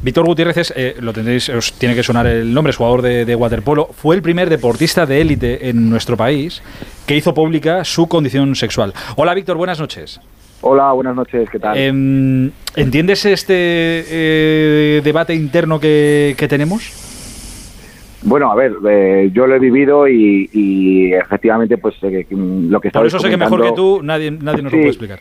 Víctor Gutiérrez eh, lo tendréis, os tiene que sonar el nombre, es jugador de, de waterpolo. Fue el primer deportista de élite en nuestro país que hizo pública su condición sexual. Hola Víctor, buenas noches. Hola, buenas noches, ¿qué tal? Em, ¿Entiendes este eh, debate interno que, que tenemos? Bueno, a ver, eh, yo lo he vivido y, efectivamente, pues eh, lo que Por eso sé que mejor que tú nadie, nadie nos lo puede explicar.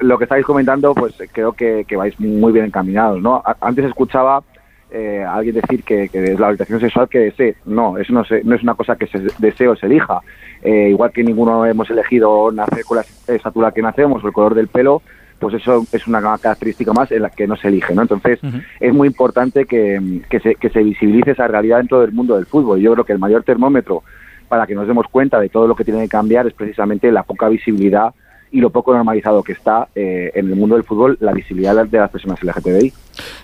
Lo que estáis comentando, pues creo que, vais muy bien encaminados, ¿no? Antes escuchaba eh, a alguien decir que, es la orientación sexual que desee. No, eso no, no es una cosa que se desee o se elija. igual que ninguno hemos elegido nacer con la estatura que nacemos o el color del pelo, pues eso es una característica más en la que no se elige, ¿no? Entonces es muy importante que, se, que se visibilice esa realidad dentro del mundo del fútbol. Yo creo que el mayor termómetro para que nos demos cuenta de todo lo que tiene que cambiar es precisamente la poca visibilidad y lo poco normalizado que está eh, en el mundo del fútbol la visibilidad de las personas LGTBI.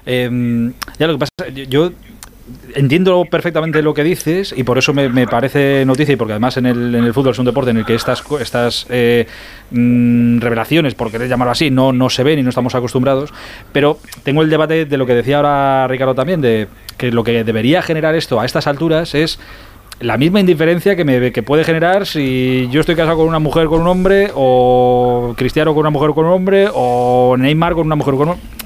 Eh, ya lo que pasa, yo entiendo perfectamente lo que dices y por eso me, parece noticia y porque además en el, en el, fútbol es un deporte en el que estas, estas eh, mm, revelaciones, por querer llamarlo así, no, no se ven y no estamos acostumbrados, pero tengo el debate de lo que decía ahora Ricardo también, de que lo que debería generar esto a estas alturas es la misma indiferencia que, me, que puede generar si yo estoy casado con una mujer con un hombre o Cristiano con una mujer con un hombre o Neymar con una mujer con un hombre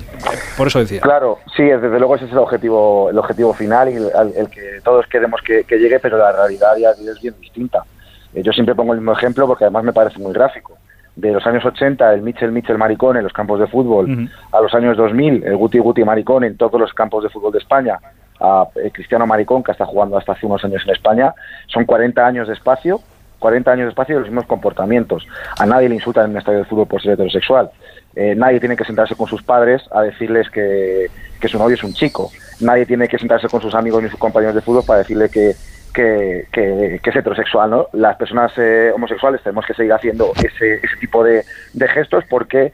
por eso decía. Claro, sí, desde luego ese es el objetivo, el objetivo final y el, que todos queremos que, llegue, pero la realidad ya es bien distinta. Eh, yo siempre pongo el mismo ejemplo porque además me parece muy gráfico. De los años 80, el Mitchell Mitchell Maricón en los campos de fútbol, a los años 2000, el Guti Guti Maricón en todos los campos de fútbol de España, a eh, Cristiano Maricón, que está jugando hasta hace unos años en España, son 40 años de espacio 40 años de espacio los mismos comportamientos. A nadie le insultan en un estadio de fútbol por ser heterosexual. Eh, nadie tiene que sentarse con sus padres a decirles que, su novio es un chico. Nadie tiene que sentarse con sus amigos ni sus compañeros de fútbol para decirle que, que, es heterosexual. ¿no? Las personas eh, homosexuales tenemos que seguir haciendo ese, ese tipo de, de gestos porque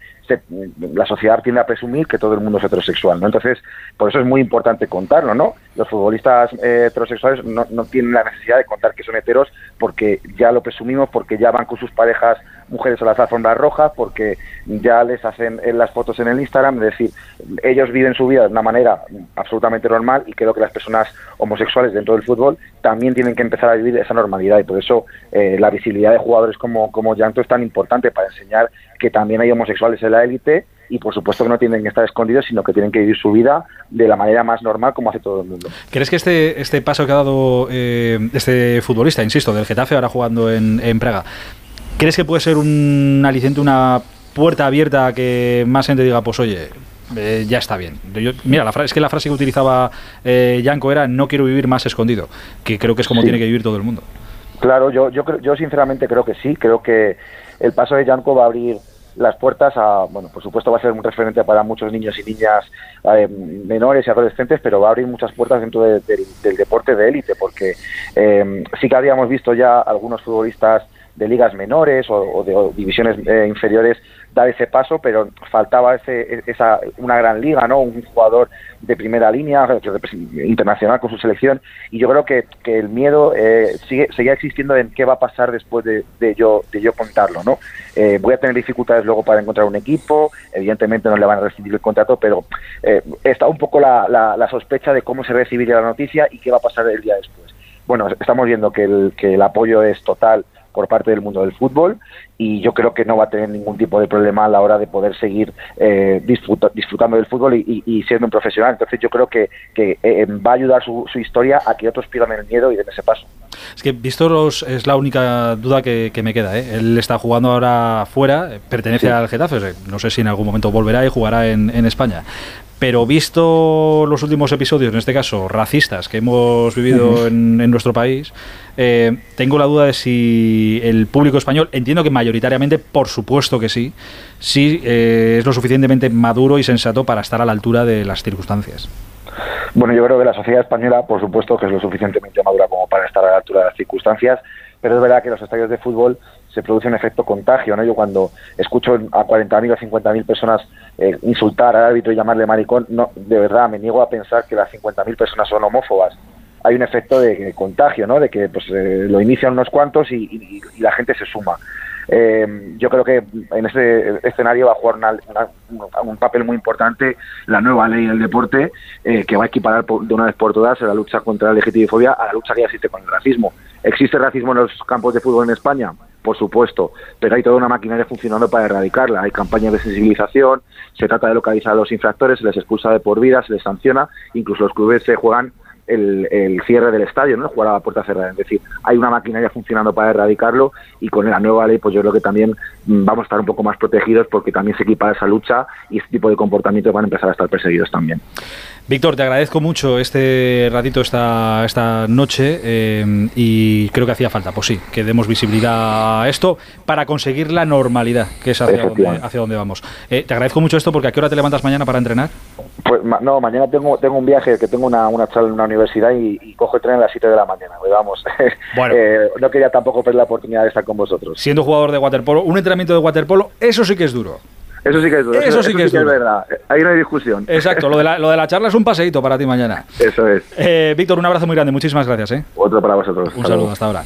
la sociedad tiende a presumir que todo el mundo es heterosexual, ¿no? Entonces, por eso es muy importante contarlo, ¿no? Los futbolistas eh, heterosexuales no, no, tienen la necesidad de contar que son heteros porque ya lo presumimos, porque ya van con sus parejas mujeres a las alfombras rojas, porque ya les hacen eh, las fotos en el Instagram, es decir, ellos viven su vida de una manera absolutamente normal y creo que las personas homosexuales dentro del fútbol también tienen que empezar a vivir esa normalidad y por eso eh, la visibilidad de jugadores como, como Llanto es tan importante para enseñar que también hay homosexuales en la élite y por supuesto que no tienen que estar escondidos, sino que tienen que vivir su vida de la manera más normal como hace todo el mundo. ¿Crees que este, este paso que ha dado eh, este futbolista, insisto, del Getafe ahora jugando en, en Praga, ¿crees que puede ser un aliciente, una puerta abierta a que más gente diga, pues oye, eh, ya está bien. mira, la frase, es que la frase que utilizaba eh, Yanko era no quiero vivir más escondido, que creo que es como tiene que vivir todo el mundo. Claro, yo, yo, yo sinceramente creo que sí, creo que el paso de Yanko va a abrir las puertas a, bueno, por supuesto va a ser un referente para muchos niños y niñas eh, menores y adolescentes, pero va a abrir muchas puertas dentro del deporte de élite, porque eh, sí que habíamos visto ya algunos futbolistas de ligas menores o, de divisiones eh, inferiores dar ese paso, pero faltaba ese, esa, una gran liga, ¿no? Un jugador de primera línea, internacional con su selección, y yo creo que, que el miedo eh, sigue, seguía existiendo en qué va a pasar después de, de yo, de yo contarlo, ¿no? Eh, voy a tener dificultades luego para encontrar un equipo, evidentemente no le van a recibir el contrato, pero eh, está un poco la, la, sospecha de cómo se recibiría la noticia y qué va a pasar el día después. Bueno, estamos viendo que el, que el apoyo es total por parte del mundo del fútbol y yo creo que no va a tener ningún tipo de problema a la hora de poder seguir eh, disfrutando del fútbol y, siendo un profesional. Entonces yo creo que, eh, va a ayudar su, historia a que otros pierdan el miedo y den ese paso. Es que visto es la única duda que, me queda. ¿eh? Él está jugando ahora fuera, pertenece al Getafe, no sé si en algún momento volverá y jugará en, en España pero visto los últimos episodios, en este caso racistas, que hemos vivido en, nuestro país, eh, tengo la duda de si el público español, entiendo que mayoritariamente, por supuesto que sí, sí eh, es lo suficientemente maduro y sensato para estar a la altura de las circunstancias. Bueno, yo creo que la sociedad española, por supuesto, que es lo suficientemente madura como para estar a la altura de las circunstancias, pero es verdad que los estadios de fútbol se produce un efecto contagio, ¿no? Yo cuando escucho a 40.000 o 50.000 personas eh, insultar al árbitro y llamarle maricón, no, de verdad me niego a pensar que las 50.000 personas son homófobas. Hay un efecto de, contagio, ¿no? De que pues, eh, lo inician unos cuantos y, la gente se suma. Eh, yo creo que en ese escenario va a jugar un papel muy importante la nueva ley del deporte eh, que va a equiparar de una vez por todas la lucha contra la LGTBI a la lucha que ya existe con el racismo. ¿Existe racismo en los campos de fútbol en España? Por supuesto, pero hay toda una maquinaria funcionando para erradicarla. Hay campañas de sensibilización, se trata de localizar a los infractores, se les expulsa de por vida, se les sanciona, incluso los clubes se juegan el, cierre del estadio, ¿no? jugar a la puerta cerrada. Es decir, hay una maquinaria funcionando para erradicarlo y con la nueva ley, pues yo creo que también mm, vamos a estar un poco más protegidos porque también se equipa esa lucha y este tipo de comportamientos van a empezar a estar perseguidos también. Víctor, te agradezco mucho este ratito esta, esta noche eh, y creo que hacía falta, pues sí, que demos visibilidad a esto para conseguir la normalidad, que es hacia, donde, hacia donde vamos. Eh, te agradezco mucho esto porque ¿a qué hora te levantas mañana para entrenar? Pues no, mañana tengo tengo un viaje, que tengo una, una charla en una universidad y, cojo el tren a las 7 de la mañana. Pues vamos, bueno. Eh, no quería tampoco perder la oportunidad de estar con vosotros. Siendo jugador de waterpolo, un entrenamiento de waterpolo, eso sí que es duro. Eso sí que es duro. Eso, sí, que, es, verdad. Ahí no hay discusión. Exacto. Lo de, la, lo de la charla es un paseíto para ti mañana. Eso es. Eh, Víctor, un abrazo muy grande. Muchísimas gracias. ¿eh? Otro para vosotros. Un saludo. Hasta ahora.